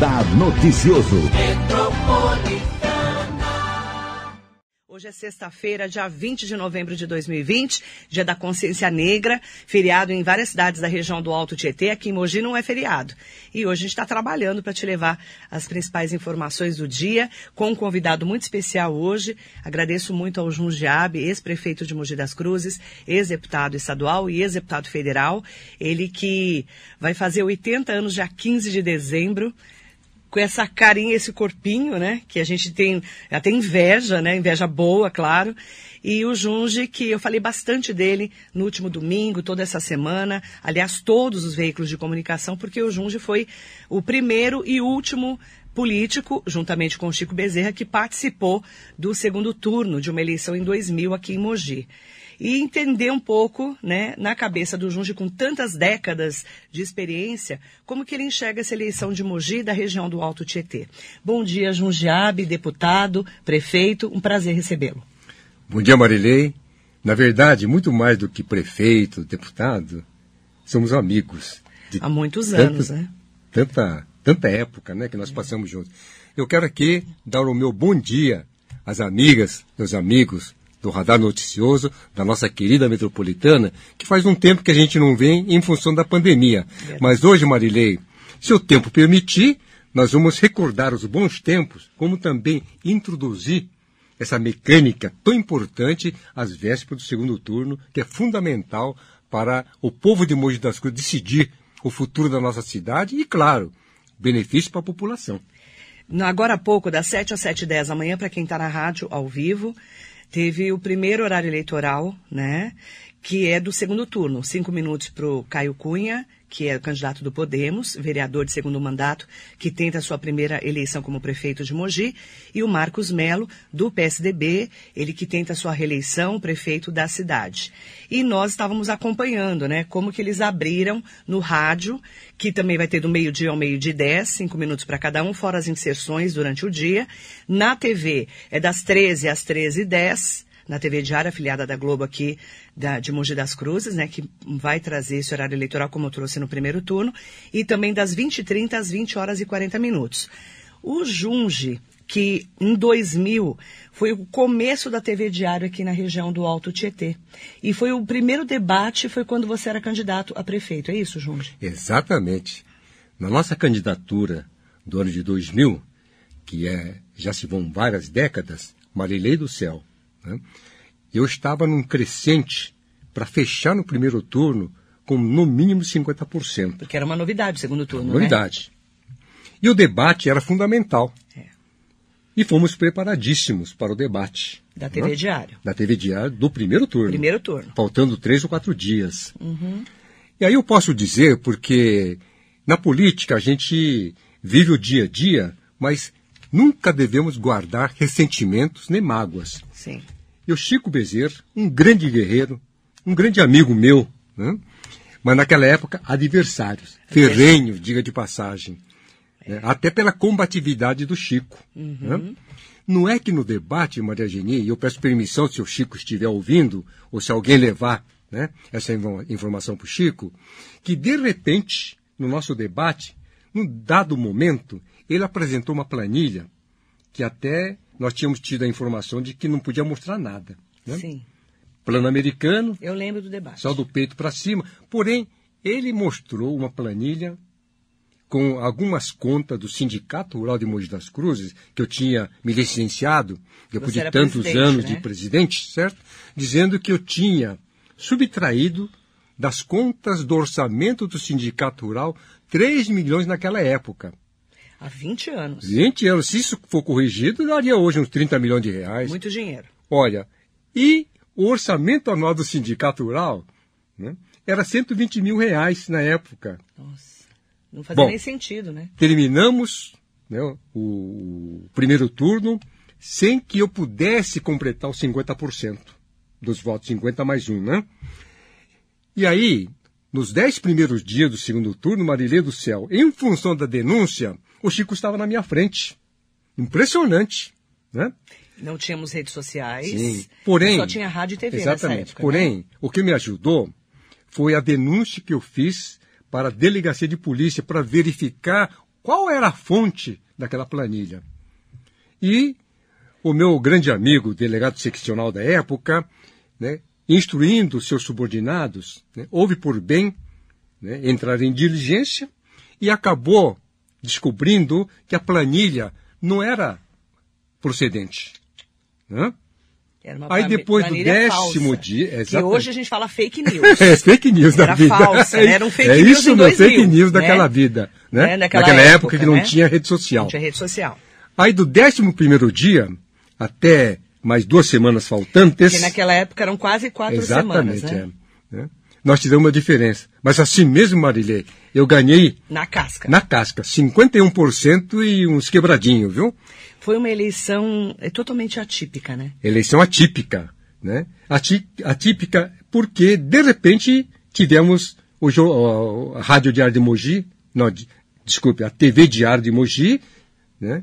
Radar Noticioso. Hoje é sexta-feira, dia 20 de novembro de 2020, dia da consciência negra, feriado em várias cidades da região do Alto Tietê. Aqui em Mogi não é feriado. E hoje a gente está trabalhando para te levar as principais informações do dia, com um convidado muito especial hoje. Agradeço muito ao Jundiabe, ex-prefeito de Mogi das Cruzes, ex-deputado estadual e ex-deputado federal. Ele que vai fazer 80 anos dia 15 de dezembro com essa carinha, esse corpinho, né? Que a gente tem até inveja, né? Inveja boa, claro. E o Junge, que eu falei bastante dele no último domingo, toda essa semana, aliás, todos os veículos de comunicação, porque o Junge foi o primeiro e último político, juntamente com o Chico Bezerra, que participou do segundo turno de uma eleição em 2000 aqui em Mogi e entender um pouco, né, na cabeça do Junge, com tantas décadas de experiência, como que ele enxerga essa eleição de Mogi da região do Alto Tietê. Bom dia, Jundiabe, deputado, prefeito, um prazer recebê-lo. Bom dia, Marilei. Na verdade, muito mais do que prefeito, deputado, somos amigos. Há muitos anos, tanta, né? Tanta, tanta época, né, que nós passamos juntos. Eu quero aqui dar o meu bom dia às amigas, meus amigos, do Radar Noticioso, da nossa querida metropolitana, que faz um tempo que a gente não vem em função da pandemia. Mas hoje, Marilei, se o tempo permitir, nós vamos recordar os bons tempos, como também introduzir essa mecânica tão importante às vésperas do segundo turno, que é fundamental para o povo de Mogi das Cruzes decidir o futuro da nossa cidade e, claro, benefício para a população. Agora há pouco, das 7 às 7 h 10 da manhã, para quem está na rádio ao vivo, teve o primeiro horário eleitoral, né? Que é do segundo turno. Cinco minutos para o Caio Cunha, que é candidato do Podemos, vereador de segundo mandato, que tenta sua primeira eleição como prefeito de Mogi, e o Marcos Melo, do PSDB, ele que tenta sua reeleição, prefeito da cidade. E nós estávamos acompanhando, né, como que eles abriram no rádio, que também vai ter do meio-dia ao meio-dia 10, cinco minutos para cada um, fora as inserções durante o dia. Na TV é das 13 às 13h10, na TV Diária, afiliada da Globo aqui da, de Mogi das Cruzes, né, que vai trazer esse horário eleitoral como eu trouxe no primeiro turno, e também das 20h30 às 20 horas e 40 minutos. O Junge, que em 2000 foi o começo da TV Diário aqui na região do Alto Tietê. E foi o primeiro debate, foi quando você era candidato a prefeito, é isso, Junge? Exatamente. Na nossa candidatura do ano de 2000, que é, já se vão várias décadas, Marilei do Céu, né? Eu estava num crescente para fechar no primeiro turno com no mínimo 50%. Porque era uma novidade o segundo turno, novidade. Né? E o debate era fundamental. É. E fomos preparadíssimos para o debate. Da TV né? Diário. Da TV Diário do primeiro turno. Primeiro turno. Faltando três ou quatro dias. Uhum. E aí eu posso dizer, porque na política a gente vive o dia a dia, mas Nunca devemos guardar ressentimentos nem mágoas. Sim. E o Chico Bezerra, um grande guerreiro, um grande amigo meu, né? mas naquela época adversários, ferrenhos, diga de passagem. É. Né? Até pela combatividade do Chico. Uhum. Né? Não é que no debate, Maria Geni, e eu peço permissão se o Chico estiver ouvindo, ou se alguém levar né, essa informação para o Chico, que de repente, no nosso debate, num dado momento, ele apresentou uma planilha que até nós tínhamos tido a informação de que não podia mostrar nada. Né? Sim. Plano americano. Eu lembro do debate. Só do peito para cima. Porém, ele mostrou uma planilha com algumas contas do Sindicato Rural de Mogi das Cruzes, que eu tinha me licenciado, depois de tantos anos né? de presidente, certo? Dizendo que eu tinha subtraído das contas do orçamento do Sindicato Rural 3 milhões naquela época. Há 20 anos. 20 anos. Se isso for corrigido, daria hoje uns 30 milhões de reais. Muito dinheiro. Olha, e o orçamento anual do Sindicato Rural né, era 120 mil reais na época. Nossa, não fazia Bom, nem sentido, né? Terminamos né, o, primeiro turno sem que eu pudesse completar os 50% dos votos, 50 mais um, né? E aí, nos dez primeiros dias do segundo turno, Marilê do Céu, em função da denúncia, o Chico estava na minha frente. Impressionante, né? Não tínhamos redes sociais. Sim. Porém, só tinha rádio e TV exatamente. Época, Porém, né? o que me ajudou foi a denúncia que eu fiz para a delegacia de polícia para verificar qual era a fonte daquela planilha. E o meu grande amigo, delegado seccional da época, né, instruindo seus subordinados, né, houve por bem né, entrar em diligência e acabou descobrindo que a planilha não era procedente. Né? Aí depois do décimo falsa, dia. Exatamente. Que hoje a gente fala fake news. é, fake news da era vida. Falsa, é, era um fake é news. isso, meu fake news né? daquela vida. Né? É, naquela, naquela época, época, que não né? tinha rede social. Não tinha rede social. Aí do décimo primeiro dia, até mais duas semanas faltantes. Porque naquela época eram quase quatro exatamente, semanas. Né? É, né? Nós tivemos uma diferença. Mas assim mesmo, Marilê, eu ganhei. Na casca. Na casca. 51% e uns quebradinhos, viu? Foi uma eleição é, totalmente atípica, né? Eleição atípica. Né? Atípica porque, de repente, tivemos o, a Rádio Diário de Mogi, não, desculpe, a TV Diário de Mogi, né?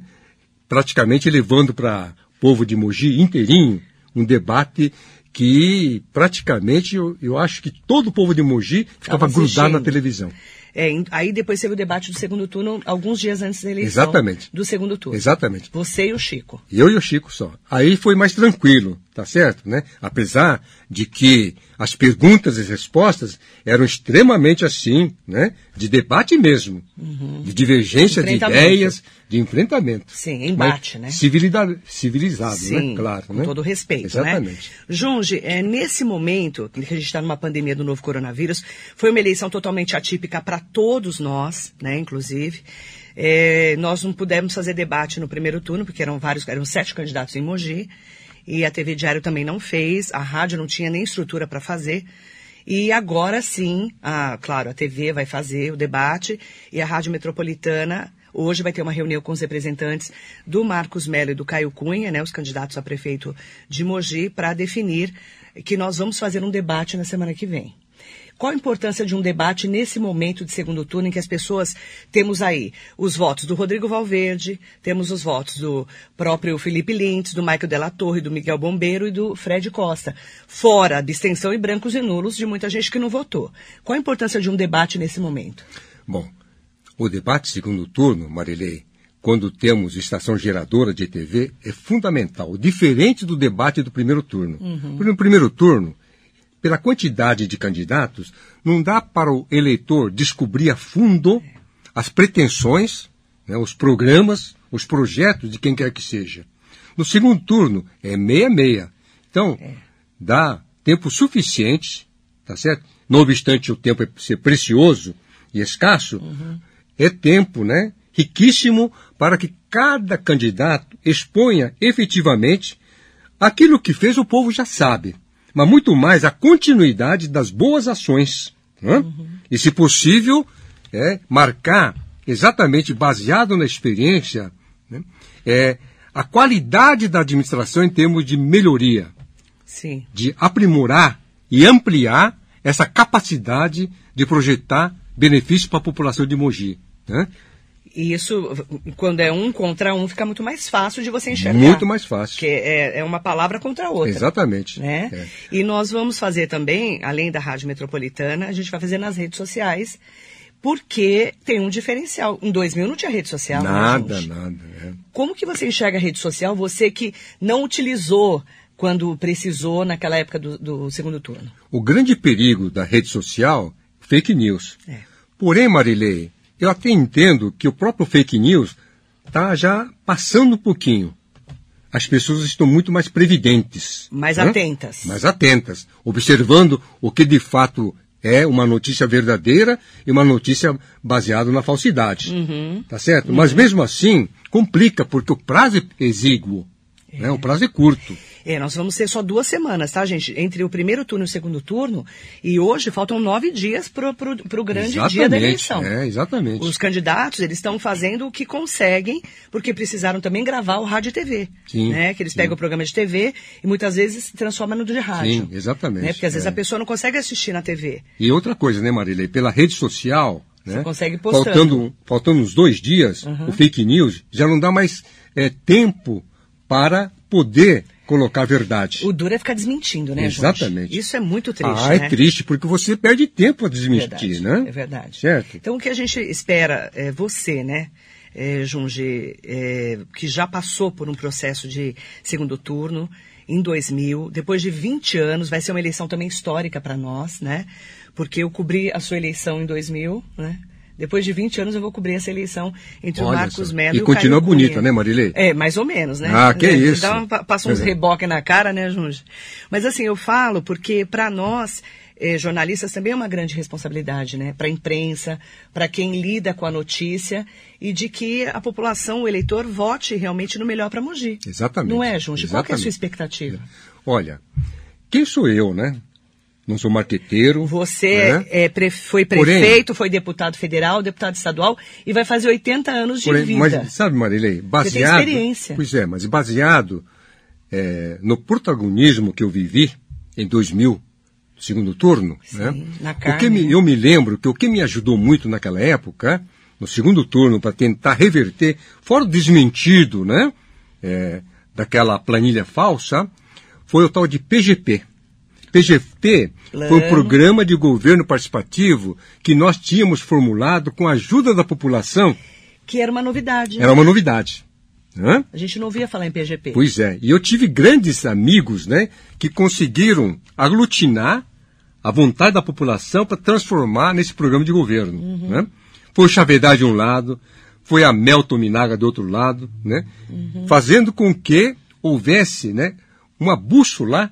praticamente levando para o povo de Mogi inteirinho um debate que praticamente eu, eu acho que todo o povo de Mogi ficava grudado na televisão. É, aí depois teve o debate do segundo turno, alguns dias antes da eleição. Exatamente. Do segundo turno. Exatamente. Você e o Chico. Eu e o Chico só. Aí foi mais tranquilo, tá certo, né? Apesar de que as perguntas e respostas eram extremamente assim, né? De debate mesmo. Uhum. De divergência de ideias, de enfrentamento. Sim, embate, né? Civilizado, civilizado Sim, né? Claro. Com né? todo respeito, Exatamente. né? Junge, é, nesse momento que a gente está numa pandemia do novo coronavírus, foi uma eleição totalmente atípica para todos nós, né? Inclusive. É, nós não pudemos fazer debate no primeiro turno, porque eram vários, eram sete candidatos em Mogi, e a TV Diário também não fez, a rádio não tinha nem estrutura para fazer. E agora sim, a, claro, a TV vai fazer o debate e a Rádio Metropolitana hoje vai ter uma reunião com os representantes do Marcos Melo e do Caio Cunha, né, os candidatos a prefeito de Mogi, para definir que nós vamos fazer um debate na semana que vem. Qual a importância de um debate nesse momento de segundo turno em que as pessoas temos aí os votos do Rodrigo Valverde, temos os votos do próprio Felipe Lintz, do Michael Della Torre, do Miguel Bombeiro e do Fred Costa, fora a abstenção e brancos e nulos de muita gente que não votou. Qual a importância de um debate nesse momento? Bom, o debate segundo turno, Marilei, quando temos estação geradora de TV, é fundamental, diferente do debate do primeiro turno. Uhum. Porque no primeiro turno, pela quantidade de candidatos, não dá para o eleitor descobrir a fundo as pretensões, né, os programas, os projetos de quem quer que seja. No segundo turno, é meia-meia. Então, é. dá tempo suficiente, tá certo? Não obstante o tempo ser precioso e escasso, uhum. é tempo, né? Riquíssimo para que cada candidato exponha efetivamente aquilo que fez o povo já sabe mas muito mais a continuidade das boas ações. Né? Uhum. E, se possível, é, marcar, exatamente baseado na experiência, né, é, a qualidade da administração em termos de melhoria. Sim. De aprimorar e ampliar essa capacidade de projetar benefícios para a população de Mogi. Né? E isso, quando é um contra um, fica muito mais fácil de você enxergar. Muito mais fácil. Porque é, é uma palavra contra a outra. Exatamente. Né? É. E nós vamos fazer também, além da Rádio Metropolitana, a gente vai fazer nas redes sociais, porque tem um diferencial. Em 2000 não tinha rede social. né, Nada, gente? nada. é. Como que você enxerga a rede social, você que não utilizou quando precisou naquela época do, do segundo turno? O grande perigo da rede social, fake news. É. Porém, Marilei, eu até entendo que o próprio fake news está já passando um pouquinho. As pessoas estão muito mais previdentes. Mais né? atentas. Mais atentas, observando o que de fato é uma notícia verdadeira e uma notícia baseada na falsidade. Uhum. Tá certo? Mas mesmo assim, complica, porque o prazo é exíguo. Né? O prazo é curto. É, nós vamos ter só duas semanas, tá, gente? Entre o primeiro turno e o segundo turno. E hoje faltam nove dias para o grande exatamente, dia da eleição. É, exatamente. Os candidatos, eles estão fazendo o que conseguem, porque precisaram também gravar o rádio e TV. Sim, né? Que eles sim. pegam o programa de TV e muitas vezes se transforma no de rádio. Sim, exatamente. Né? Porque às vezes é. a pessoa não consegue assistir na TV. E outra coisa, né, Marilei? Pela rede social, né? consegue postando. faltando, faltando uns dois dias, Uhum. o fake news já não dá mais é, tempo para poder colocar a verdade. O duro é ficar desmentindo, né, Exatamente. Jorge? Isso é muito triste, ah, né? é triste, porque você perde tempo a desmentir, verdade, né? É verdade. Certo? Então, o que a gente espera, é você, né, é, Junge, é, que já passou por um processo de segundo turno em 2000, depois de 20 anos, vai ser uma eleição também histórica para nós, né? Porque eu cobri a sua eleição em 2000, né? Depois de 20 anos eu vou cobrir essa eleição entre Olha o Marcos. Melo E e, o continua Caio bonita, Cunha. né, Marilei? É, mais ou menos, né? Ah, que É, isso. Dá uma- passou uns É. reboques na cara, né, Junge? Mas assim, eu falo porque para nós, eh, jornalistas, também é uma grande responsabilidade, né? Para a imprensa, para quem lida com a notícia e de que a população, o eleitor, vote realmente no melhor para Mogi. Exatamente. Não é, Junge? Qual é a sua expectativa? Olha, quem sou eu, né? Não sou marqueteiro. Você né? é, pre- foi Porém- prefeito, foi deputado federal, deputado estadual e vai fazer 80 anos de Porém, vida. mas sabe, Marilei, baseado. experiência. Pois é, mas baseado é, no protagonismo que eu vivi em 2000, segundo turno, Sim, né? na o que carne. me, eu me lembro que o que me ajudou muito naquela época, no segundo turno, para tentar reverter, fora o desmentido, né? é, daquela planilha falsa, foi o tal de PGP. PGP foi um programa de governo participativo que nós tínhamos formulado com a ajuda da população. Que era uma novidade. Era uma novidade. Né? A gente não ouvia falar em PGP. Pois é. E eu tive grandes amigos né, que conseguiram aglutinar a vontade da população para transformar nesse programa de governo. Né? Foi o Chavedá de um lado, foi a Melton Minaga do outro lado, né? fazendo com que houvesse né, uma bússola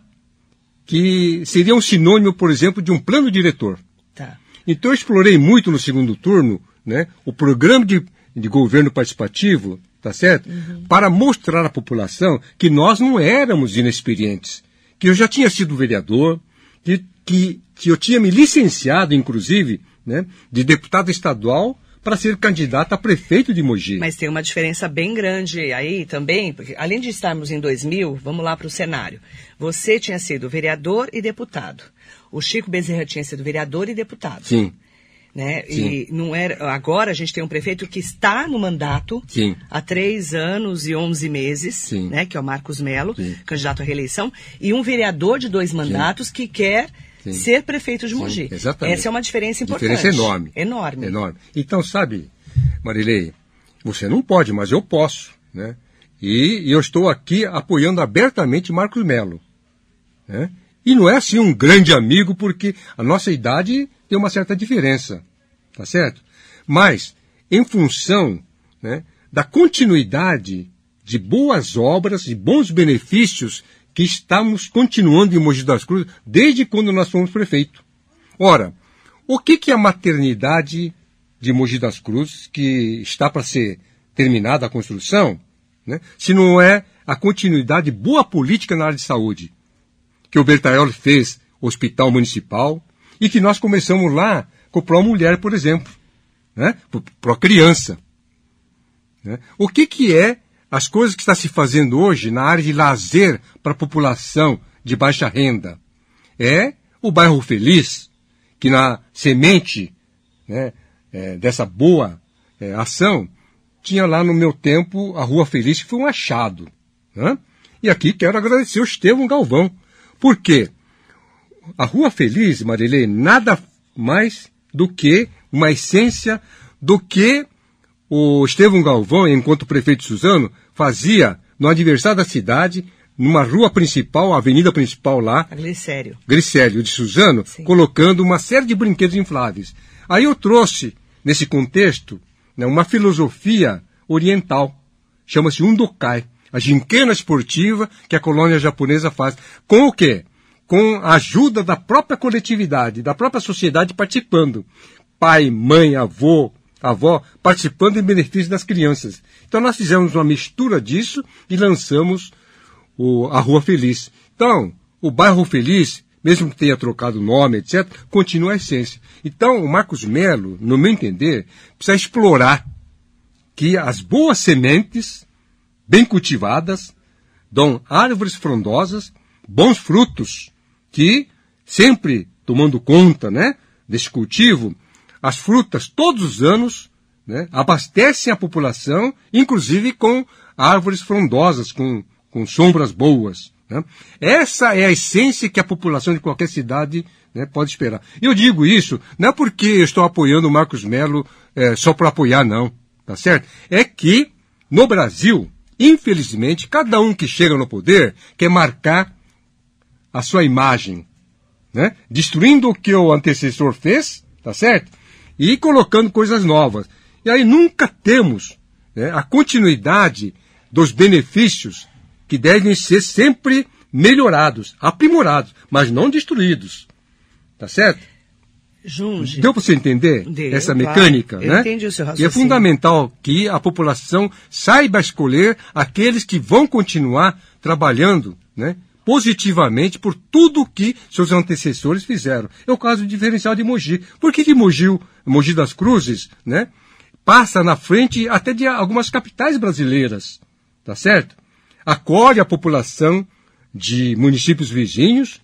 que seria um sinônimo, por exemplo, de um plano diretor. Tá. Então eu explorei muito no segundo turno né, o programa de, de governo participativo, tá certo? Para mostrar à população que nós não éramos inexperientes, que eu já tinha sido vereador, que, que, que eu tinha me licenciado, inclusive, né, de deputado estadual para ser candidato a prefeito de Mogi. Mas tem uma diferença bem grande aí também, porque além de estarmos em 2000, vamos lá para o cenário. Você tinha sido vereador e deputado. O Chico Bezerra tinha sido vereador e deputado. Sim, Né? Sim. E não era. Agora a gente tem um prefeito que está no mandato Sim. há três anos e onze meses, Sim. né? Que é o Marcos Melo, Sim. candidato à reeleição, e um vereador de dois mandatos que quer Sim. ser prefeito de Mogi. exatamente. Essa é uma diferença importante. Diferença enorme. Enorme. Enorme. Então, sabe, Marilei, você não pode, mas eu posso, né? E, e eu estou aqui apoiando abertamente Marcos Melo. Né? E não é assim um grande amigo, porque a nossa idade tem uma certa diferença, tá certo? Mas, em função né, da continuidade de boas obras, de bons benefícios que estamos continuando em Mogi das Cruzes desde quando nós fomos prefeito. Ora, o que, que é a maternidade de Mogi das Cruzes, que está para ser terminada a construção, né, se não é a continuidade de boa política na área de saúde? Que o Bertaioli fez hospital municipal e que nós começamos lá com o Pro Mulher, por exemplo, né, pro, pro criança. né? O que, que é as coisas que está se fazendo hoje na área de lazer para a população de baixa renda? É o bairro Feliz, que na semente né, é, dessa boa é, ação tinha lá no meu tempo a Rua Feliz, que foi um achado. né? E aqui quero agradecer o Estevão Galvão. Por quê? A Rua Feliz, Marilei, nada mais do que uma essência do que o Estevão Galvão, enquanto prefeito Suzano, fazia no aniversário da cidade, numa rua principal, a avenida principal lá, Glicério. Grisélio de Suzano, Sim. colocando uma série de brinquedos infláveis. Aí eu trouxe, nesse contexto, né, uma filosofia oriental. Chama-se Undokai, a gincana esportiva que a colônia japonesa faz. Com o quê? Com a ajuda da própria coletividade, da própria sociedade participando. Pai, mãe, avô, avó, participando em benefício das crianças. Então nós fizemos uma mistura disso e lançamos o- a Rua Feliz. Então, o bairro Feliz, mesmo que tenha trocado o nome, etc., continua a essência. Então, o Marcos Melo, no meu entender, precisa explorar que as boas sementes, bem cultivadas, dão árvores frondosas, bons frutos, que, sempre tomando conta né, desse cultivo, as frutas todos os anos né, abastecem a população, inclusive com árvores frondosas, com, com sombras boas. Né? Essa é a essência que a população de qualquer cidade né, pode esperar. E eu digo isso não é porque eu estou apoiando o Marcos Melo é, só para apoiar, não. Tá certo? É que, no Brasil, infelizmente, cada um que chega no poder quer marcar a sua imagem, né? destruindo o que o antecessor fez, tá certo? E colocando coisas novas. E aí nunca temos né, a continuidade dos benefícios que devem ser sempre melhorados, aprimorados, mas não destruídos. Tá certo? Junge. Deu para você entender Deu, essa claro. mecânica, Eu né? entendi o seu E é raciocínio. fundamental que a população saiba escolher aqueles que vão continuar trabalhando, né? Positivamente por tudo que seus antecessores fizeram. É o caso diferencial de Mogi. Por que de Mogi, Mogi das Cruzes, né? Passa na frente até de algumas capitais brasileiras, tá certo? Acolhe a população de municípios vizinhos,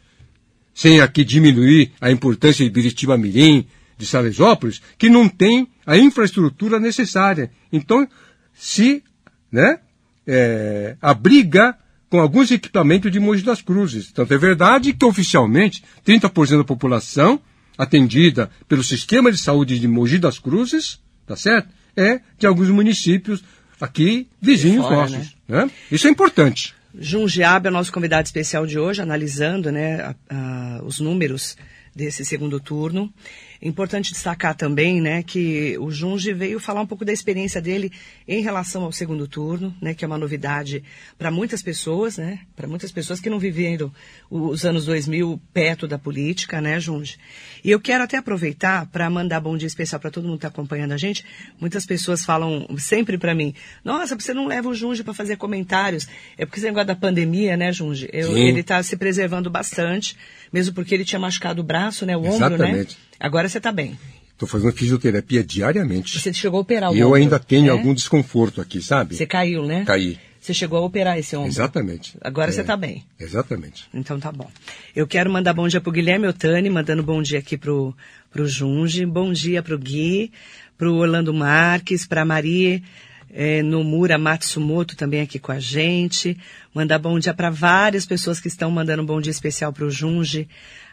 sem aqui diminuir a importância de Biritiba Mirim, de Salesópolis, que não tem a infraestrutura necessária. Então, se né, é, abriga com alguns equipamentos de Mogi das Cruzes. Tanto é verdade que, oficialmente, 30% da população atendida pelo sistema de saúde de Mogi das Cruzes, tá certo? É de alguns municípios aqui vizinhos fora, nossos. né? Isso é importante. Jundiabe é o nosso convidado especial de hoje, analisando né, a- a- os números desse segundo turno. Importante destacar também né, que o Junge veio falar um pouco da experiência dele em relação ao segundo turno, né, que é uma novidade para muitas pessoas, né, para muitas pessoas que não viveram os anos 2000 perto da política, né, Junge? E eu quero até aproveitar para mandar bom dia especial para todo mundo que está acompanhando a gente. Muitas pessoas falam sempre para mim: Nossa, você não leva o Junge para fazer comentários? É porque esse negócio da pandemia, né, Junge? Eu- ele está se preservando bastante, mesmo porque ele tinha machucado o braço, né, o ombro, né? Agora você está bem. Estou fazendo fisioterapia diariamente. Você chegou a operar o E eu ainda tenho né? algum desconforto aqui, sabe? Você caiu, né? Caí. Você chegou a operar esse ombro. Exatamente. Agora É, você está bem. Exatamente. Então tá bom. Eu quero mandar bom dia pro Guilherme Otani, mandando bom dia aqui pro, pro Junge, bom dia pro Gui, pro Orlando Marques, pra Maria eh, Nomura Matsumoto também aqui com a gente. Mandar bom dia para várias pessoas que estão mandando um bom dia especial pro Junge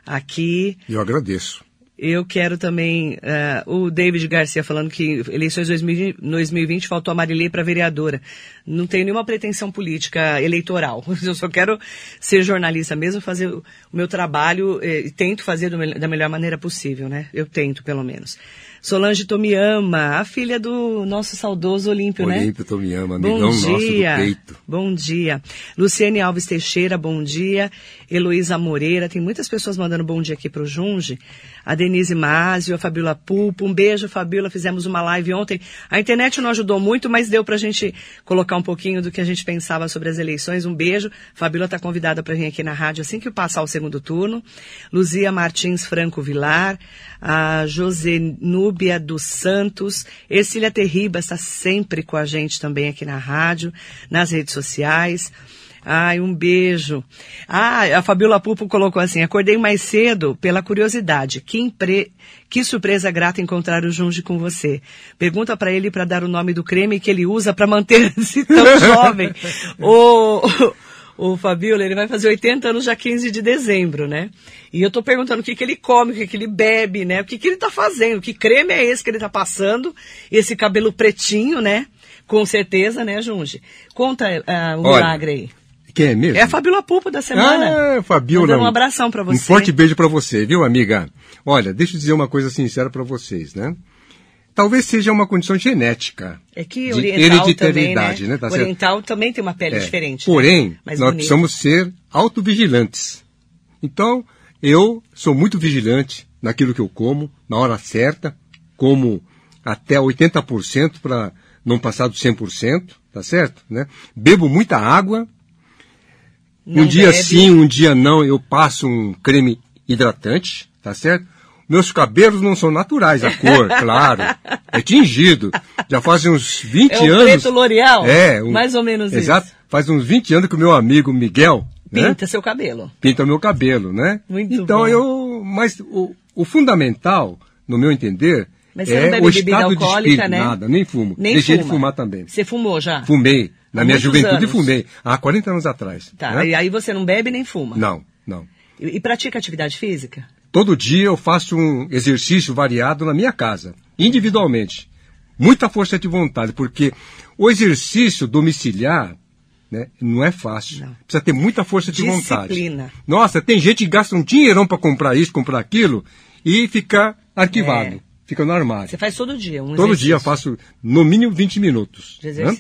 aqui. Eu agradeço. Eu quero também eh, o David Garcia falando que eleições 2020, 2020 faltou a Marilei para vereadora. Não tenho nenhuma pretensão política eleitoral. Eu só quero ser jornalista mesmo, fazer o o meu trabalho eh, e tento fazer do da melhor maneira possível, né? Eu tento, pelo menos. Solange Tomiyama, a filha do nosso saudoso Olímpio, né? Olímpio Tomiyama, Bom amigão nosso do dia. peito. Bom dia. Luciane Alves Teixeira, bom dia. Heloísa Moreira, tem muitas pessoas mandando bom dia aqui pro Junge. A Denise Másio, a Fabiola Pulpo, um beijo, Fabiola, fizemos uma live ontem. A internet não ajudou muito, mas deu pra gente colocar um pouquinho do que a gente pensava sobre as eleições. Um beijo. Fabiola está convidada para vir aqui na rádio assim que passar o segundo turno. Luzia Martins Franco Vilar, a Josenúbia dos Santos, Ercília Terriba está sempre com a gente também aqui na rádio, nas redes sociais. Ai, um beijo. Ah, a Fabiola Pupo colocou assim, acordei mais cedo pela curiosidade. Que, impre... que surpresa grata encontrar o Junge com você. Pergunta para ele para dar o nome do creme que ele usa para manter-se tão jovem. o... O Fabiola, ele vai fazer 80 anos já 15 de dezembro, né? E eu tô perguntando o que, que ele come, o que, que ele bebe, né? O que, que ele tá fazendo, que creme é esse que ele tá passando, esse cabelo pretinho, né? Com certeza, né, Junge? Conta ah, o Olha, milagre aí. Quem é mesmo? É a Fabiola Pupo da semana. Ah, Fabiola. Mandando um abração pra você. Um forte beijo pra você, viu, amiga? Olha, deixa eu dizer uma coisa sincera pra vocês, né? Talvez seja uma condição genética. É que de oriental também, né? hereditariedade, né? Tá certo? oriental também tem uma pele É. diferente. né? Porém, Mais nós bonita. precisamos ser autovigilantes. Então, eu sou muito vigilante naquilo que eu como, na hora certa, como até 80% para não passar dos 100%, tá certo? Né? Bebo muita água. Não um dia bebe. sim, um dia não, eu passo um creme hidratante, tá certo? Meus cabelos não são naturais, a cor, claro. É tingido. Já fazem uns 20 É o anos. preto L'Oreal? É, um- Mais ou menos isso. Exato. Faz uns 20 anos que o meu amigo Miguel né, Pinta seu cabelo. pinta meu cabelo, né? Muito então bom. eu, mas o, o fundamental, no meu entender, Mas você é não bebe bebida alcoólica, espírito, né? nada, nem fumo. Nem Deixei fuma. de fumar também. Você fumou já? Fumei. Na minha juventude anos. fumei. Há 40 anos atrás. Tá, né? e aí você não bebe nem fuma? Não, não. E, e pratica atividade física? Todo dia eu faço um exercício variado na minha casa, individualmente. Muita força de vontade, porque o exercício domiciliar né, não é fácil. Não. Precisa ter muita força de vontade. Disciplina. Nossa, tem gente que gasta um dinheirão para comprar isso, comprar aquilo e fica arquivado. É. Fica no armário. Você faz todo dia um Todo exercício. dia eu faço no mínimo 20 minutos. De né?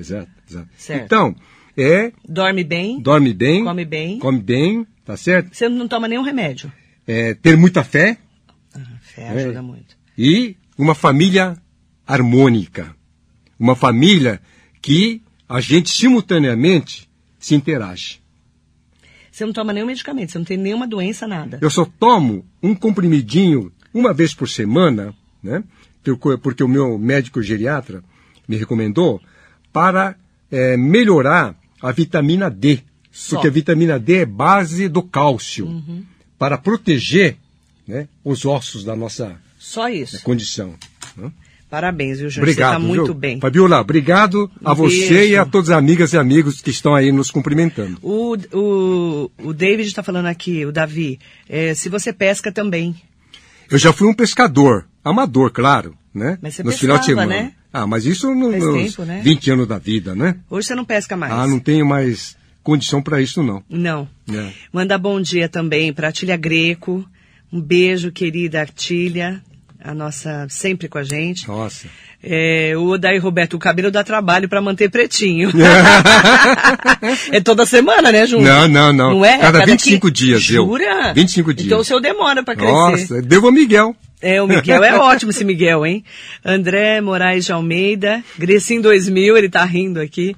Exato, exato. Certo. Então, é, Dorme bem? dorme bem. Come bem. Come bem, tá certo? Você não toma nenhum remédio? É, ter muita fé Ah, fé É. ajuda muito. e uma família harmônica. Uma família que a gente simultaneamente se interage. Você não toma nenhum medicamento, você não tem nenhuma doença, nada. Eu só tomo um comprimidinho uma vez por semana, né? Porque o meu médico geriatra me recomendou para eh, melhorar a vitamina D. Só. Porque a vitamina D é base do cálcio para proteger né, os ossos da nossa Só isso. condição. né? Parabéns, viu, Júnior? Obrigado. Você está muito viu? bem. Fabiola, obrigado a você beijo. e a todas as amigas e amigos que estão aí nos cumprimentando. O, o, o David está falando aqui, o Davi, é, se você pesca também. Eu já fui um pescador, amador, claro, né? Mas você Nos finais de pescava, semana. né? Ah, mas isso no, Faz nos tempo, né? 20 anos da vida, né? Hoje você não pesca mais. Ah, não tenho mais condição para isso, não. Não. É. Manda bom dia também para a Tília Greco. Um beijo, querida Tília, a nossa sempre com a gente. Nossa. É, o Odair Roberto, o cabelo dá trabalho para manter pretinho. é toda semana, né, Júnior? Não, não, não. Não é? Cada Cada 25 que- dias, eu. Jura? 25 dias. Então o seu demora para crescer. Nossa, devo a Miguel. É, o Miguel é ótimo esse Miguel, hein? André Moraes de Almeida, Grecim 2000, ele tá rindo aqui.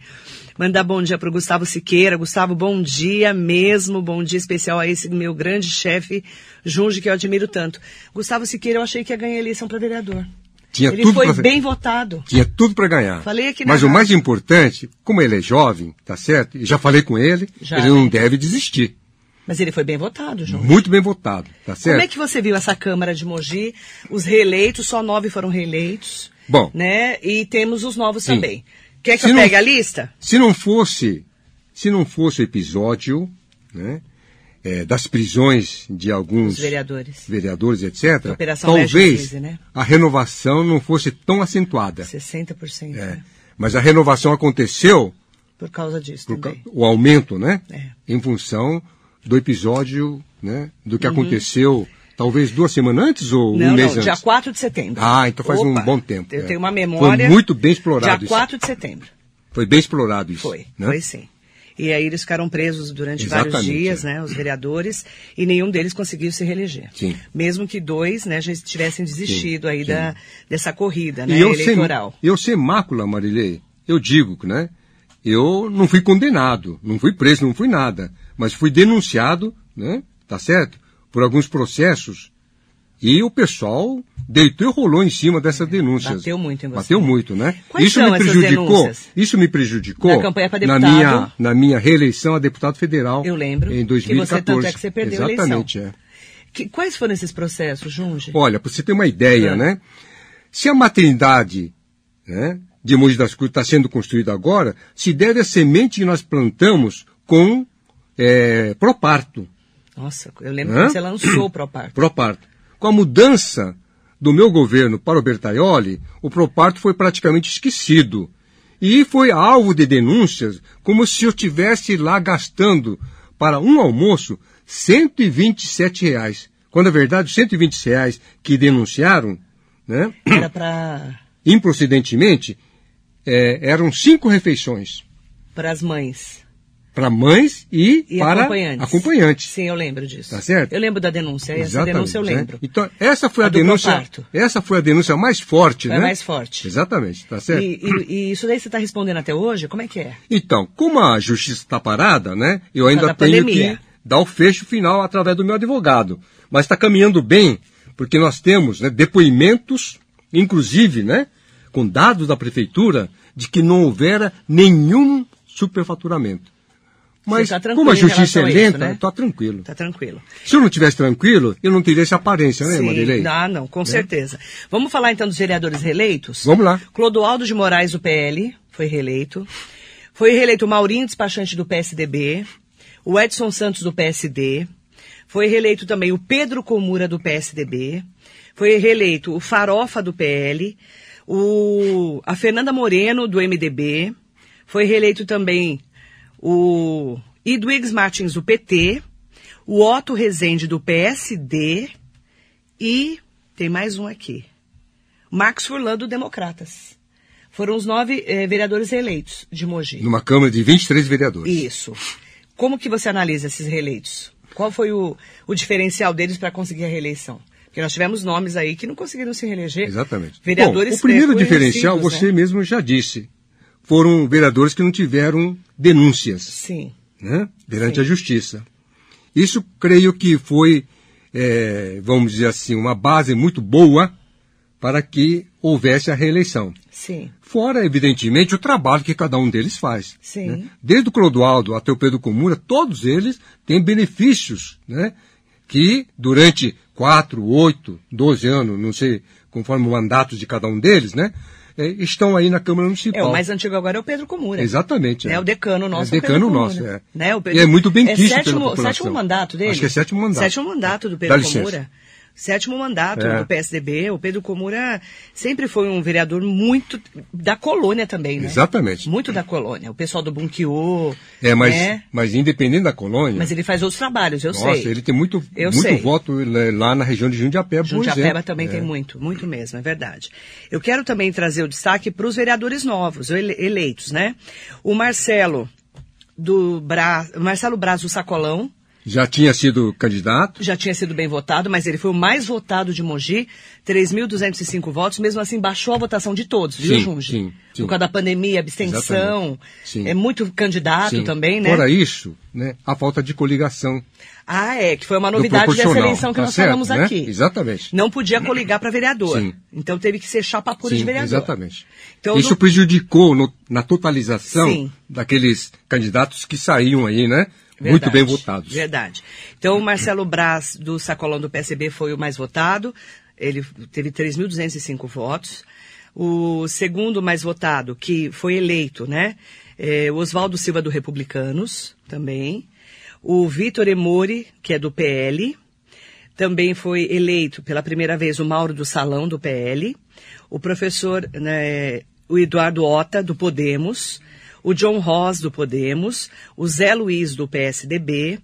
Mandar bom dia pro Gustavo Siqueira. Gustavo, bom dia mesmo. Bom dia especial a esse meu grande chefe, Junge, que eu admiro tanto. Gustavo Siqueira, eu achei que ia ganhar a eleição para vereador. Tinha ele tudo foi pra- bem votado. Tinha tudo para ganhar. Falei aqui na Mas o rádio. mais importante, como ele é jovem, tá certo? E já falei com ele, Já, ele não né? deve desistir. Mas ele foi bem votado, João. Muito bem votado, tá certo? Como é que você viu essa Câmara de Mogi? Os reeleitos, só nove foram reeleitos. Bom. Né? E temos os novos Sim. também. Quer que Se eu não- pegue a lista? Se não fosse, se não fosse o episódio, né, é, das prisões de alguns Os vereadores. vereadores, etc., talvez Crise, né? a renovação não fosse tão acentuada. 60%. É. né? Mas a renovação aconteceu, Por causa disso por ca- também. o aumento, né, É. em função do episódio, né, do Uhum. que aconteceu, talvez duas semanas antes ou Não, um mês não, antes. dia 4 de setembro. Ah, então faz um Opa, bom tempo. Eu é. tenho uma memória. Foi muito bem explorado Dia isso. 4 de setembro. Foi bem explorado isso. Foi, né? foi sim. E aí eles ficaram presos durante vários Exatamente, dias, é. né, os vereadores, e nenhum deles conseguiu se reeleger. Sim. Mesmo que dois, né, já tivessem desistido aí sim. da, dessa corrida, né, E eu sem, eleitoral. eu sem mácula, Marilei, eu digo, né? Eu não fui condenado, não fui preso, não fui nada, mas fui denunciado, né? Tá certo? Por alguns processos. E o pessoal deitou e rolou em cima dessas denúncias. bateu muito em você. Bateu muito, né? Quais isso são me prejudicou. Isso me prejudicou Na campanha pra na deputado. minha na minha reeleição a deputado federal. Eu lembro. Em Que 2014. você tanto é que você perdeu a eleição. Exatamente, é. Que- quais foram esses processos, Junge? Olha, para você ter uma ideia, Ah. né? Se a maternidade né, de Mogi das Cruzes está sendo construída agora, se deve à semente que nós plantamos com é, proparto. Nossa, eu lembro Hã? que você lançou o Proparto. Proparto. Com a mudança do meu governo para o Bertaioli, o proparto foi praticamente esquecido. E foi alvo de denúncias como se eu estivesse lá gastando para um almoço 127 reais. Quando na verdade os 120 reais que denunciaram, né, Era para improcedentemente, é, eram cinco refeições as mães para mães e, e para acompanhantes. acompanhantes. Sim, eu lembro disso. Tá certo? Eu lembro da denúncia. Essa Exatamente, denúncia eu né? lembro. Então, essa foi a, A denúncia. Essa foi a denúncia mais forte, Foi a né? mais forte. Exatamente, tá certo? E, e- e isso daí você está respondendo até hoje? Como é que é? Então, como a justiça está parada, né? Eu ainda da tenho pandemia. que dar o fecho final através do meu advogado. Mas está caminhando bem, porque nós temos né, depoimentos, inclusive, né? Com dados da prefeitura, de que não houvera nenhum superfaturamento. Mas tá como a justiça é lenta, né? tá tranquilo. Tá tranquilo. Se eu não tivesse tranquilo, eu não teria essa aparência, né, Sim, Marilei? Ah, não, com certeza. Vamos falar então dos vereadores reeleitos? Vamos lá. Clodoaldo de Moraes, do PL, foi reeleito. Foi reeleito o Maurinho, despachante do PSDB. O Edson Santos, do PSD. Foi reeleito também o Pedro Comura, do PSDB. Foi reeleito o Farofa, do PL. O, a Fernanda Moreno, do MDB. Foi reeleito também o Idwigs Martins, do PT. O Otto Rezende, do PSD. E tem mais um aqui. Marcos Furlan, do Democratas. Foram os nove eh, vereadores reeleitos de Mogi. Numa Câmara de 23 vereadores. Isso. Como que você analisa esses reeleitos? Qual foi o, o diferencial deles para conseguir a reeleição? Porque nós tivemos nomes aí que não conseguiram se reeleger. Exatamente. Vereadores Bom, o primeiro diferencial, conhecidos, você né? mesmo já disse. Foram vereadores que não tiveram denúncias Sim. né, perante Sim. a justiça. Isso creio que foi, eh, vamos dizer assim, uma base muito boa para que houvesse a reeleição. Sim. Fora, evidentemente, o trabalho que cada um deles faz. Sim. né? Desde o Clodoaldo até o Pedro Comura, todos eles têm benefícios, né? Que durante quatro, oito, doze anos, não sei, conforme o mandato de cada um deles, né? Eh, estão aí na Câmara É, Municipal. o mais antigo agora é o Pedro Comura. Exatamente. É, o decano nosso. É o Pedro decano Comura. nosso, é. Né, o E é muito bem é quisto sétimo, pela população. sétimo mandato dele? Acho que é sétimo mandato. Sétimo mandato do Dá Pedro licença. Sétimo mandato É. do PSDB. O Pedro Comura sempre foi um vereador muito da colônia também, né? Exatamente. Muito da colônia. O pessoal do Bunkiô. É, mas, né? mas independente da colônia. Mas ele faz outros trabalhos, eu nossa, sei. ele tem muito, Eu muito sei. voto lá- na região de Jundiapeba, por Jundiapeba também É. tem muito, muito mesmo, é verdade. Eu quero também trazer o destaque para os vereadores novos, ele- eleitos, né? O Marcelo do Bra... Marcelo Braz do Sacolão, Já tinha sido candidato. já tinha sido bem votado, mas ele foi o mais votado de Mogi, 3.205 votos, mesmo assim baixou a votação de todos, viu, Junge? sim, sim. Por causa da pandemia, abstenção, é muito candidato Sim. também, né? Fora isso, né, a falta de coligação. Ah, é, que foi uma novidade dessa eleição que tá nós certo, falamos né? aqui. Exatamente. Não podia coligar para vereador. Sim. Então teve que ser chapa pura de vereador. exatamente. Então, Isso no- prejudicou no- na totalização daqueles candidatos que saíam aí, né? Verdade, Muito bem votados. Verdade. Então, o Marcelo Braz, do Sacolão do PSB, foi o mais votado. Ele teve 3.205 votos. O segundo mais votado, que foi eleito, né? É o Oswaldo Silva, do Republicanos, também. O Vitor Emori, que é do PL. Também foi eleito pela primeira vez o Mauro do Salão, do PL. O professor, né, o Eduardo Ota, do Podemos. O John Ross, do Podemos. O Zé Luiz, do PSDB.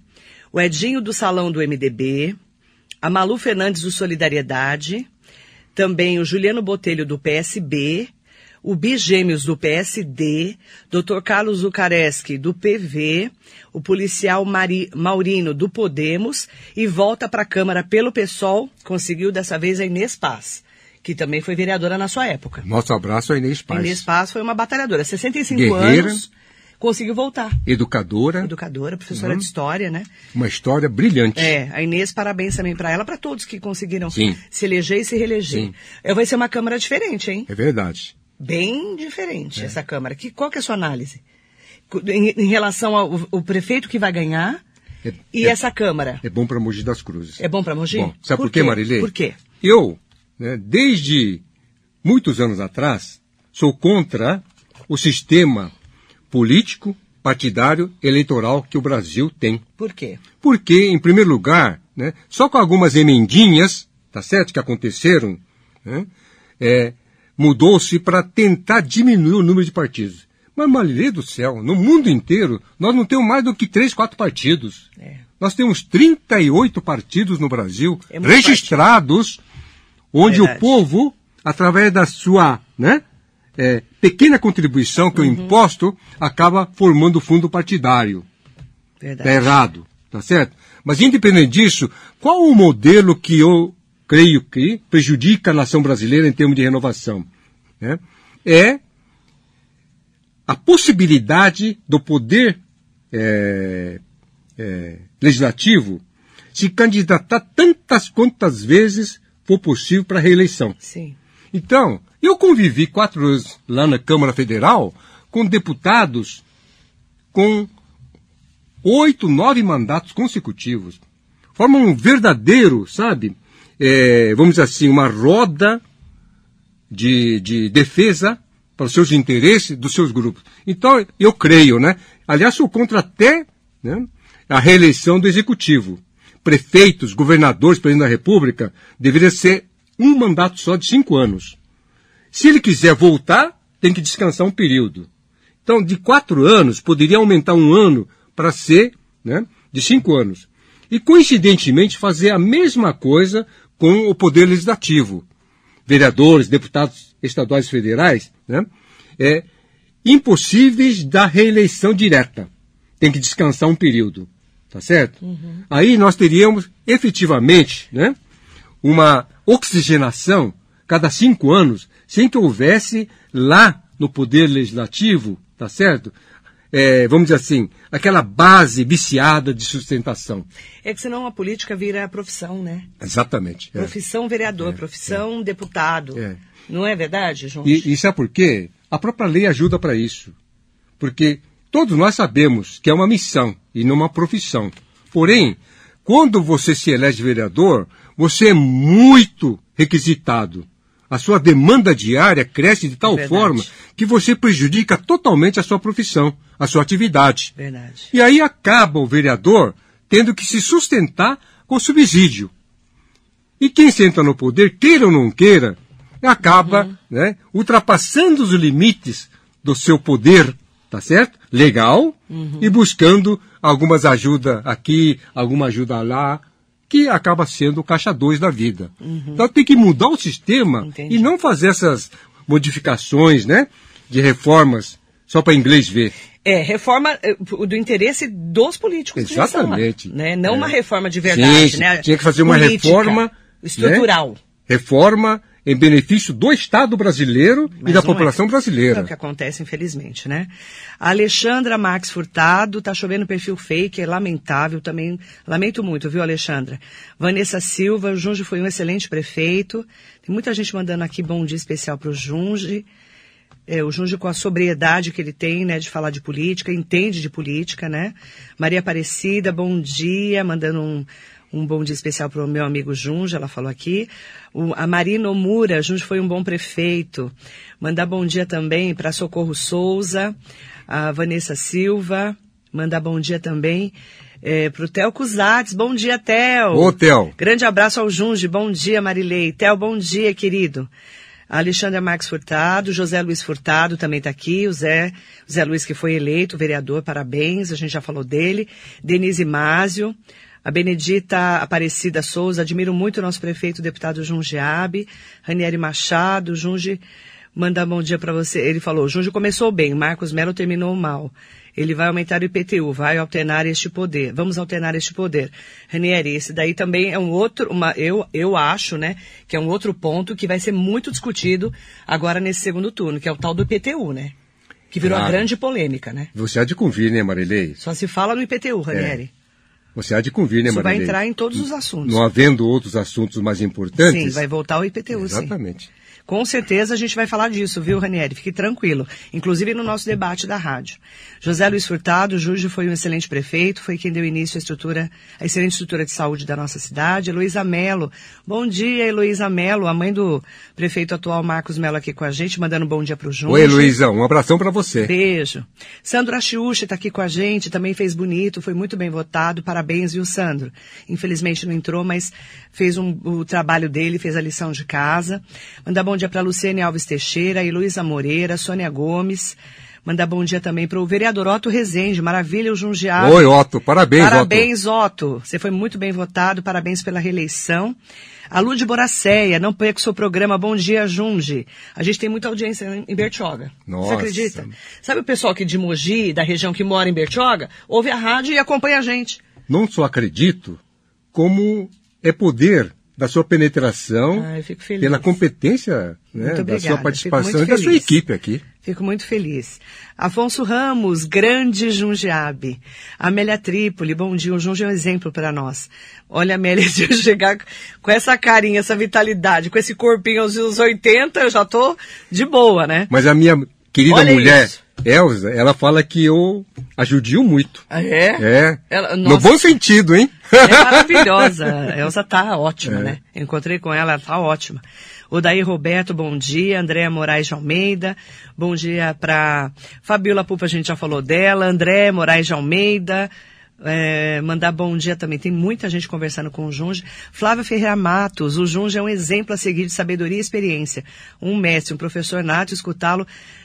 O Edinho do Salão, do MDB. A Malu Fernandes, do Solidariedade. Também o Juliano Botelho, do PSB. O Bigêmeos, do PSD. Dr. Carlos Zucareschi, do PV. O policial Mari- Maurino, do Podemos. E volta para a Câmara pelo PSOL. Conseguiu dessa vez a Inês Paz, que também foi vereadora na sua época. Nosso abraço a Inês A Paz. Inês Paz foi uma batalhadora. 65 Guerreira. anos, conseguiu voltar. Educadora, Educadora, professora Uhum. de história, né? uma história brilhante. É, a Inês, parabéns também para ela, para todos que conseguiram Sim. se eleger e se reeleger. Sim. É, Vai ser uma Câmara diferente, hein? É verdade. Bem diferente essa Câmara. Que, qual que é a sua análise? Em, em relação ao prefeito que vai ganhar É, e é- essa Câmara. É bom para Mogi das Cruzes. É bom para Mogi? Bom, sabe por, quê, quê? Marilei? Por quê? Eu, né, desde muitos anos atrás, sou contra o sistema político, partidário, eleitoral que o Brasil tem. Por quê? Porque, em primeiro lugar, né, só com algumas emendinhas, tá certo, que aconteceram, né, é, mudou-se para tentar diminuir o número de partidos. Mas, Marilê do céu, no mundo inteiro, nós não temos mais do que três, quatro partidos. É. Nós temos 38 partidos no Brasil É registrados, onde Verdade. o povo, através da sua né, é, pequena contribuição, que é o Uhum. imposto, acaba formando o fundo partidário. Verdade. Está errado, tá certo? Mas independente disso, qual o modelo que eu creio que prejudica a nação brasileira em termos de renovação? né? É a possibilidade do poder é, é, legislativo se candidatar tantas quantas vezes for possível para a reeleição. Sim. Então, eu convivi quatro anos lá na Câmara Federal com deputados com oito, nove mandatos consecutivos. Formam um verdadeiro, sabe? É, vamos dizer assim, uma roda de, de defesa para os seus interesses dos seus grupos. Então, eu creio, né? Aliás, sou contra até né, a reeleição do executivo. Prefeitos, governadores, presidente da República, deveria ser um mandato só de cinco anos. Se ele quiser voltar, tem que descansar um período. Então, de quatro anos, poderia aumentar um ano para ser né, de cinco anos. E, coincidentemente, fazer a mesma coisa com o Poder Legislativo. Vereadores, deputados estaduais federais, né, é, impossíveis da reeleição direta. Tem que descansar um período. Tá certo? Uhum. Aí nós teríamos efetivamente né, uma oxigenação cada cinco anos, sem que houvesse lá no Poder Legislativo tá certo? É, vamos dizer assim, aquela base viciada de sustentação. É que senão a política vira profissão, né? Exatamente. É. Profissão vereador, é, profissão é. deputado. É. Não é verdade, João? E, e sabe por quê? A própria lei ajuda para isso. Porque todos nós sabemos que é uma missão e não uma profissão. Porém, quando você se elege vereador, você é muito requisitado a sua demanda diária cresce de tal Verdade. forma que você prejudica totalmente a sua profissão, a sua atividade. Verdade. E aí acaba o vereador tendo que se sustentar com subsídio. E quem senta no poder, queira ou não queira, acaba uhum. né, ultrapassando os limites do seu poder, tá certo? Legal, uhum. e buscando algumas ajudas aqui, alguma ajuda lá, que acaba sendo o caixa 2 da vida. Uhum. Então tem que mudar o sistema Entendi. e não fazer essas modificações, né, de reformas só para inglês ver. É, reforma eh, do interesse dos políticos. Exatamente. Lá, né? Não é. uma reforma de verdade, Sim, né? Tinha que fazer uma Política, reforma né? estrutural. Né? Reforma em benefício do Estado brasileiro Mas e da população é. brasileira. É o que acontece, infelizmente, né? A Alexandra Max Furtado, tá chovendo perfil fake, é lamentável também. Lamento muito, viu, Alexandra? Vanessa Silva, o Junge foi um excelente prefeito. Tem muita gente mandando aqui bom dia especial para o Junge. É, o Junge com a sobriedade que ele tem, né, de falar de política, entende de política, né? Maria Aparecida, bom dia, mandando um, um bom dia especial para o meu amigo Junge, ela falou aqui. O, a Marina Omura, Junge foi um bom prefeito. Mandar bom dia também para Socorro Souza, a Vanessa Silva. Mandar bom dia também é, para o Theo Cusatz. Bom dia, Theo. Ô, Theo. Grande abraço ao Junge. Bom dia, Marilei. Theo, bom dia, querido. Alexandre Max Furtado, José Luiz Furtado também está aqui, o Zé, Zé Luiz que foi eleito vereador, parabéns, a gente já falou dele. Denise Másio, a Benedita Aparecida Souza, admiro muito o nosso prefeito, o deputado Jungiabe, Ranieri Machado, Junge, manda bom dia para você. Ele falou, Junge começou bem, Marcos Melo terminou mal. Ele vai aumentar o IPTU, vai alternar este poder. Vamos alternar este poder. Ranieri, esse daí também é um outro, uma, eu, eu acho, né, que é um outro ponto que vai ser muito discutido agora nesse segundo turno, que é o tal do IPTU, né? Que virou a grande polêmica, né? Você há de convir, né, Marilei? Só se fala no IPTU, Ranieri. É. Você há de convir, né, Isso Marilei? vai entrar em todos os assuntos. Não havendo outros assuntos mais importantes. Sim, vai voltar ao IPTU, Exatamente. Sim. Com certeza a gente vai falar disso, viu, Ranieri? Fique tranquilo. Inclusive no nosso debate da rádio. José Luiz Furtado, Júlio foi um excelente prefeito, foi quem deu início à estrutura, à excelente estrutura de saúde da nossa cidade. Heloísa Melo. Bom dia, Heloísa Melo, a mãe do prefeito atual Marcos Melo aqui com a gente, mandando um bom dia pro Júlio. Oi, Heloísa, um abração para você. Beijo. Sandro Achiuchi está aqui com a gente, também fez bonito, foi muito bem votado. Parabéns, viu, Sandro? Infelizmente não entrou, mas fez um, o trabalho dele, fez a lição de casa. Mandar bom dia para Luciene Alves Teixeira, Heloísa Moreira, Sônia Gomes. Mandar bom dia também para o vereador Otto Rezende. Maravilha, o Jundiago. Oi, Otto. Parabéns, Parabéns, Otto. Otto. Você foi muito bem votado. Parabéns pela reeleição. A Lud Boracéia, não perca o seu programa Bom Dia Junge. A gente tem muita audiência em Bertioga. Nossa. Você acredita? Sabe o pessoal aqui de Mogi, da região que mora em Bertioga, ouve a rádio e acompanha a gente. Não só acredito, como é poder da sua penetração, ah, pela competência né, da sua participação e da sua equipe aqui. Fico muito feliz. Afonso Ramos, grande Jundiabe. Amélia Trípoli, bom dia. O Junge é um exemplo para nós. Olha, Amélia, se eu chegar com essa carinha, essa vitalidade, com esse corpinho aos 80, eu já tô de boa, né? Mas a minha querida Olha mulher, isso. Elza, ela fala que eu a judiou muito. Ah, é? É. Ela- no bom sentido, hein? É maravilhosa. A Elza tá ótima, né? Eu encontrei com ela, ela tá ótima. O Daí Roberto, bom dia. Andréa Moraes de Almeida. Bom dia pra Fabiola Pupa, a gente já falou dela. André Moraes de Almeida. É, mandar bom dia também. Tem muita gente conversando com o Junge. Flávia Ferreira Matos. O Junge é um exemplo a seguir de sabedoria e experiência. Um mestre, um professor nato, escutá-lo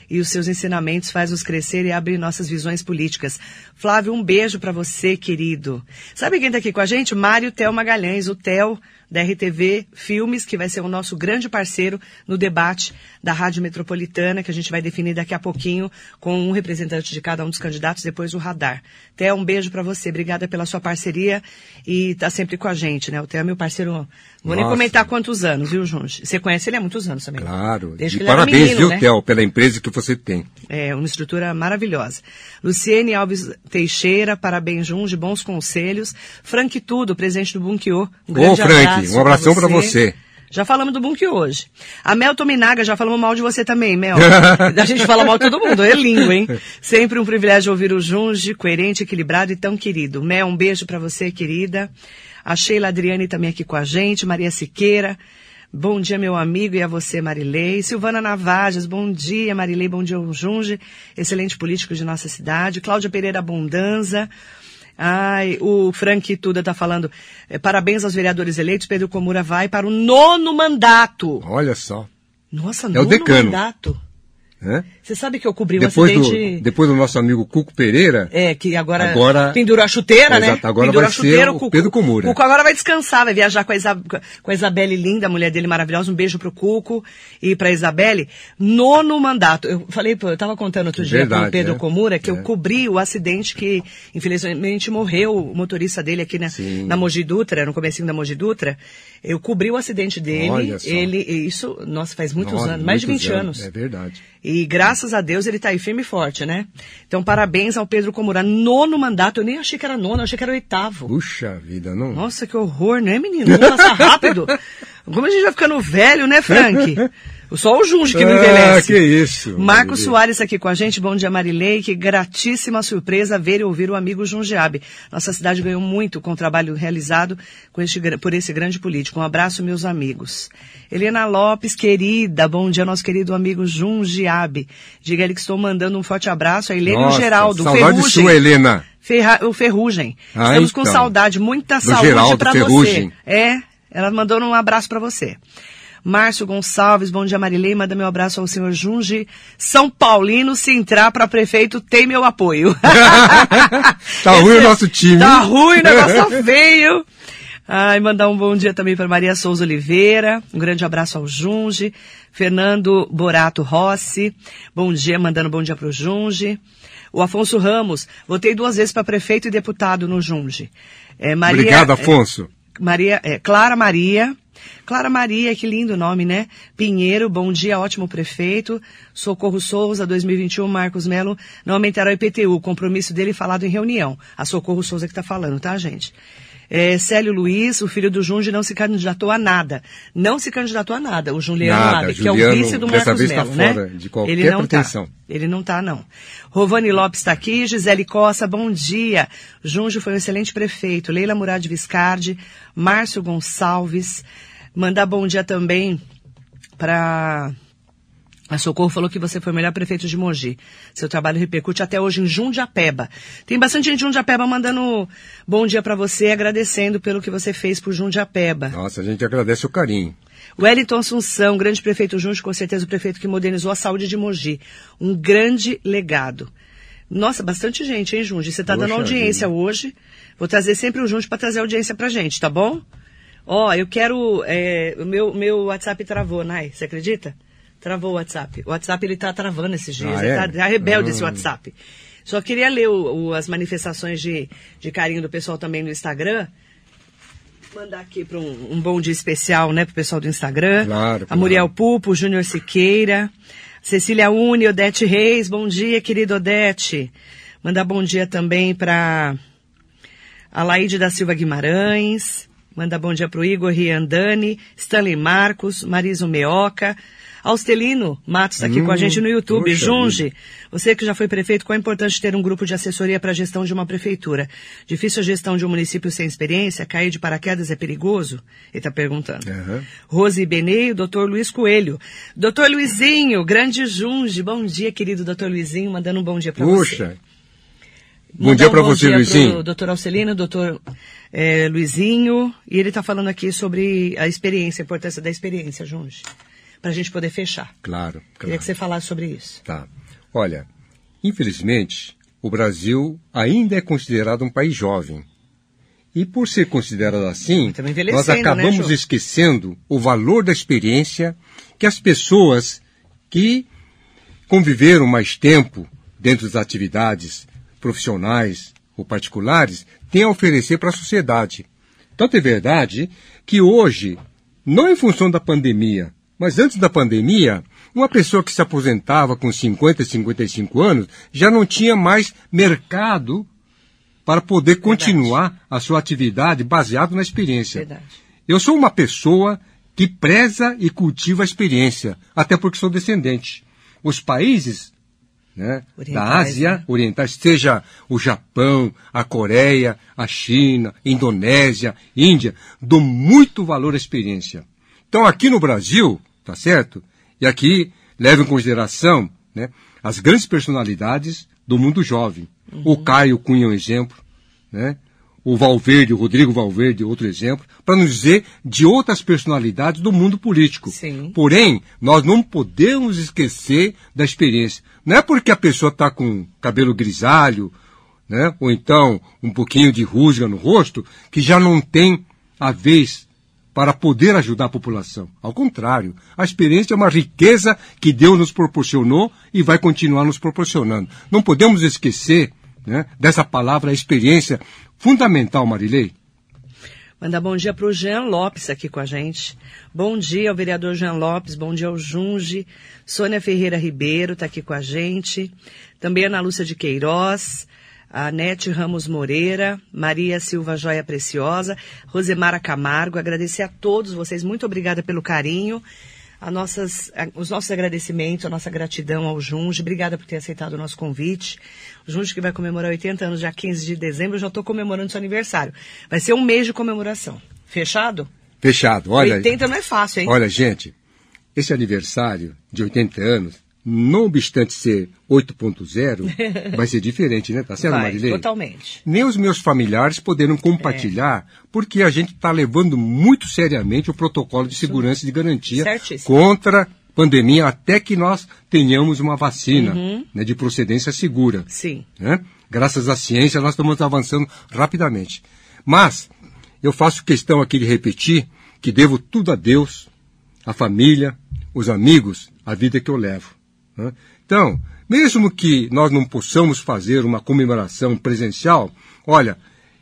e os seus ensinamentos faz-nos crescer e abre nossas visões políticas. Flávio, um beijo para você, querido. Sabe quem está aqui com a gente? Mário Theo Magalhães, o Theo da RTV Filmes, que vai ser o nosso grande parceiro no debate da Rádio Metropolitana, que a gente vai definir daqui a pouquinho com um representante de cada um dos candidatos, depois o radar. Theo, um beijo para você. Obrigada pela sua parceria e tá sempre com a gente, né? O Theo é meu parceiro, vou nem Nossa. comentar quantos anos, viu, Junge? Você conhece ele há muitos anos também. Claro. Desde e parabéns, menino, viu, né? Theo, pela empresa que você tem. É, uma estrutura maravilhosa. Luciene Alves Teixeira, parabéns, Junge, bons conselhos. Frank Tudo, presidente do Bunkiô. Um grande Frank, abraço um abração pra você. Já falamos do Bunkiô hoje. A Mel Tominaga, já falamos mal de você também, Mel. a gente fala mal de todo mundo, é lindo, hein? Sempre um privilégio ouvir o Junge, coerente, equilibrado e tão querido. Mel, um beijo pra você, querida. A Sheila Adriane também aqui com a gente, Maria Siqueira. Bom dia, meu amigo, e a você, Marilei. Silvana Navajas, bom dia, Marilei, bom dia, Junge, excelente político de nossa cidade. Cláudia Pereira Abundanza. Ai, o Frank Tuda tá falando, eh, parabéns aos vereadores eleitos, Pedro Comura vai para o nono mandato. Olha só. Nossa, É o nono decano. mandato. Né? Você sabe que eu cobri o Depois, acidente... do, depois do nosso amigo Cuco Pereira, É, que agora, Agora- pendurou a chuteira, né? Exato, agora pendurou vai ser o Pedro Comura. Cuco agora vai descansar, vai viajar com a, Isa, com a Isabelle linda, a mulher dele maravilhosa. Um beijo pro Cuco e pra Isabelle. Nono mandato. Eu falei, eu tava contando outro dia com Verdade, o Pedro é. Comura que É. eu cobri o acidente que, infelizmente, morreu o motorista dele aqui na, Sim. na Mogi Dutra, no comecinho da Mogi Dutra. Eu cobri o acidente dele. Olha só. Ele, isso, nossa, faz muitos Nossa, anos, mais de muitos 20 anos. É verdade. E graças a Deus ele tá aí firme e forte, né? Então, parabéns ao Pedro Comura. Nono mandato, eu nem achei que era nono, eu achei que era oitavo. Puxa vida, não. Nossa, que horror, né, menino? Vamos passar rápido. Como a gente vai ficando velho, né, Frank? Só o Junge que não Ah, envelhece. que isso, Marcos. Soares aqui com a gente. Bom dia, Marilei. Que gratíssima surpresa ver e ouvir o amigo Jundiabe. Nossa cidade ganhou muito com o trabalho realizado com este por esse grande político. Um abraço, meus amigos. Helena Lopes, querida. Bom dia, nosso querido amigo Jundiabe. Diga ele que estou mandando um forte abraço a Helena e o Nossa, Geraldo. Saudade Ferrugem. sua, Helena. Ferra- o Ferrugem. Ah, Estamos com então. saudade, muita Do saúde Ferrugem. você. É, ela mandou um abraço pra você. Márcio Gonçalves, bom dia Marilei, manda meu abraço ao senhor Junge. São Paulino, se entrar pra prefeito, tem meu apoio. Tá ruim o nosso time, Tá ruim, o negócio tá feio. Ai, mandar um bom dia também para Maria Souza Oliveira. Um grande abraço ao Junge. Fernando Borato Rossi. Bom dia, mandando bom dia pro Junge. O Afonso Ramos. Votei duas vezes para prefeito e deputado no Junge. É, Maria, Obrigado, é, Afonso. Maria, é, Clara Maria. Clara Maria, que lindo nome, né? Pinheiro, bom dia, ótimo prefeito. Socorro Souza, 2021, Marcos Melo, não aumentará o IPTU. Compromisso dele falado em reunião. A Socorro Souza que tá falando, tá, gente? É, Célio Luiz, o filho do Junge, não se candidatou a nada. Não se candidatou a nada. O Juliano Nada, Abe, que é o Juliano, vice do Marcos vez tá Melo, né? fora de qualquer Ele não pretensão. tá. Ele não tá, não. Rovani Lopes está aqui, Gisele Costa, bom dia. Junge foi um excelente prefeito. Leila Murad Viscardi, Márcio Gonçalves. Mandar bom dia também para a Socorro falou que você foi o melhor prefeito de Mogi. Seu trabalho repercute até hoje em Jundiapeba. Tem bastante gente de Jundiapeba mandando bom dia para você, agradecendo pelo que você fez por Jundiapeba. Nossa, a gente agradece o carinho. Wellington Assunção, grande prefeito Junge, com certeza o prefeito que modernizou a saúde de Mogi. Um grande legado. Nossa, bastante gente, hein, Junge? Você está dando audiência vida. hoje. Vou trazer sempre o Junge para trazer audiência pra gente, tá bom? Ó, eu quero. é, o meu, meu WhatsApp travou, Nai, você acredita? Travou o WhatsApp. O WhatsApp ele tá travando esses dias. Ah, ele é? tá, tá rebelde esse Ah. WhatsApp. Só queria ler o- o- as manifestações de, de carinho do pessoal também no Instagram. Mandar aqui para um, um bom dia especial, né, pro pessoal do Instagram. Claro, A claro. Muriel Pupo, Júnior Siqueira, Cecília Uni, Odete Reis, bom dia, querida Odete. Mandar bom dia também para a Laide da Silva Guimarães. Manda bom dia pro Igor Riandani, Stanley Marcos, Mariso Meoca, Austelino Matos está aqui Hum, com a gente no YouTube. poxa Junge, você que já foi prefeito, qual é importante ter um grupo de assessoria para a gestão de uma prefeitura? Difícil a gestão de um município sem experiência? Cair de paraquedas é perigoso? Ele está perguntando. Aham. Rose Benei, o doutor Luiz Coelho. Doutor Luizinho, grande Junge. Bom dia, querido doutor Luizinho, mandando um bom dia para você. Puxa. Bom Mandar dia para você, dia Luizinho. doutor Alcelino, doutor eh, Luizinho, e ele está falando aqui sobre a experiência, a importância da experiência, Junge, para a gente poder fechar. Claro, Queria claro. que você falasse sobre isso. Tá. Olha, infelizmente, o Brasil ainda é considerado um país jovem. E por ser considerado assim, envelhecendo, nós né, acabamos Ju? esquecendo o valor da experiência que as pessoas que conviveram mais tempo dentro das atividades profissionais ou particulares têm a oferecer para a sociedade. Tanto é verdade que hoje, não em função da pandemia, mas antes da pandemia, uma pessoa que se aposentava com 50, 55 anos já não tinha mais mercado para poder continuar a sua atividade baseado na experiência. Verdade. Eu sou uma pessoa que preza e cultiva a experiência, até porque sou descendente. Os países né, da Ásia né? orientais, seja o Japão, a Coreia, a China, Indonésia, Índia, dão muito valor à experiência. Então aqui no Brasil, tá certo? E aqui leva em consideração né, as grandes personalidades do mundo jovem. O Caio Cunha é um exemplo, né? o Valverde, o Rodrigo Valverde, outro exemplo, para não dizer de outras personalidades do mundo político. Sim. Porém, nós não podemos esquecer da experiência. Não é porque a pessoa está com cabelo grisalho, né? ou então um pouquinho de rusga no rosto, que já não tem a vez para poder ajudar a população. Ao contrário, a experiência é uma riqueza que Deus nos proporcionou e vai continuar nos proporcionando. Não podemos esquecer né, dessa palavra experiência fundamental, Marilei. Mandar bom dia para o Jean Lopes aqui com a gente. Bom dia ao vereador Jean Lopes, bom dia ao Junge. Sônia Ferreira Ribeiro está aqui com a gente. Também Ana Lúcia de Queiroz, a Nete Ramos Moreira, Maria Silva Joia Preciosa, Rosemara Camargo. Agradecer a todos vocês, muito obrigada pelo carinho. A nossas, a- os nossos agradecimentos, a nossa gratidão ao Junge. Obrigada por ter aceitado o nosso convite. O Junge que vai comemorar 80 anos, dia 15 de dezembro, eu já estou comemorando seu aniversário. Vai ser um mês de comemoração. Fechado? Fechado. Olha, 80 não é fácil, hein? olha, gente, esse aniversário de 80 anos, não obstante ser 8.0, vai ser diferente, né? Tá certo, vai, Marilei? totalmente. nem os meus familiares poderam compartilhar, porque a gente está levando muito seriamente o protocolo de segurança e de garantia Certíssimo. contra pandemia até que nós tenhamos uma vacina Uhum. né, de procedência segura. Sim. né? Graças à ciência, nós estamos avançando rapidamente. Mas, eu faço questão aqui de repetir que devo tudo a Deus, a família, os amigos, a vida que eu levo. Né? Então, mesmo que nós não possamos fazer uma comemoração presencial, olha,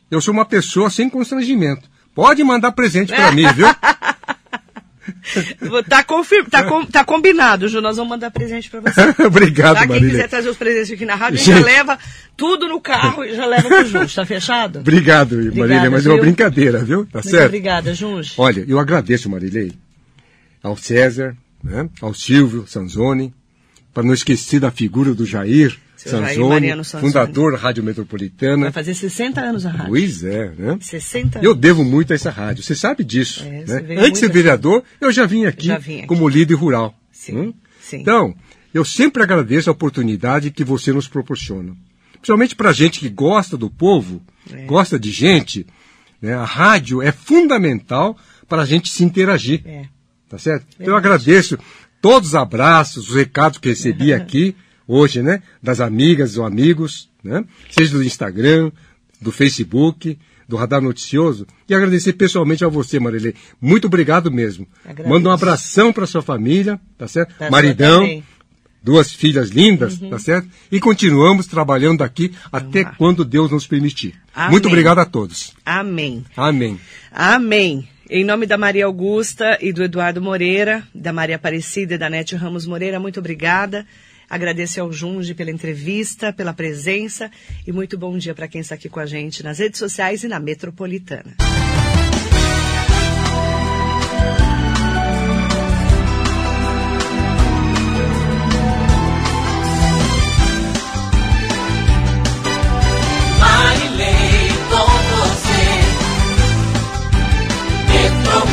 eu sou uma pessoa sem constrangimento. Pode mandar presente para mim, viu? Tá, tá, com... tá combinado, Ju. Nós vamos mandar presente pra você. Obrigado, Tá? Quem Marília. quiser trazer os presentes aqui na rádio, gente já leva tudo no carro e já leva pro Junge. Tá fechado? Obrigado, Marília, mas é uma viu? brincadeira, viu? Tá Muito certo? obrigada, Junge. Olha, eu agradeço, Marilei, ao César, né, ao Silvio Sanzoni, para não esquecer da figura do Jair Seu Sanzoni, fundador da Rádio Metropolitana. Vai fazer 60 anos a rádio. Pois é, né? 60 anos. Eu devo muito a essa rádio, você sabe disso. É, né? Antes de ser vereador, eu já vim aqui, Já vim aqui. como líder rural. Sim, Hum? sim. Então, eu sempre agradeço a oportunidade que você nos proporciona. Principalmente para gente que gosta do povo, É. gosta de gente, né? a rádio é fundamental para a gente se interagir. É. Tá certo? Então eu agradeço todos os abraços, os recados que recebi aqui hoje, né? Das amigas ou amigos, né? Seja do Instagram, do Facebook, do Radar Noticioso. E agradecer pessoalmente a você, Marilei. Muito obrigado mesmo. Agradeço. Manda um abração para sua família, tá certo? Maridão, também. duas filhas lindas, tá certo? E continuamos trabalhando aqui até quando Deus nos permitir. Amém. Muito obrigado a todos. Amém. Amém. Amém. Em nome da Maria Augusta e do Eduardo Moreira, da Maria Aparecida e da Nete Ramos Moreira, muito obrigada. Agradeço ao Junge pela entrevista, pela presença e muito bom dia para quem está aqui com a gente nas redes sociais e na Metropolitana.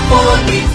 poder.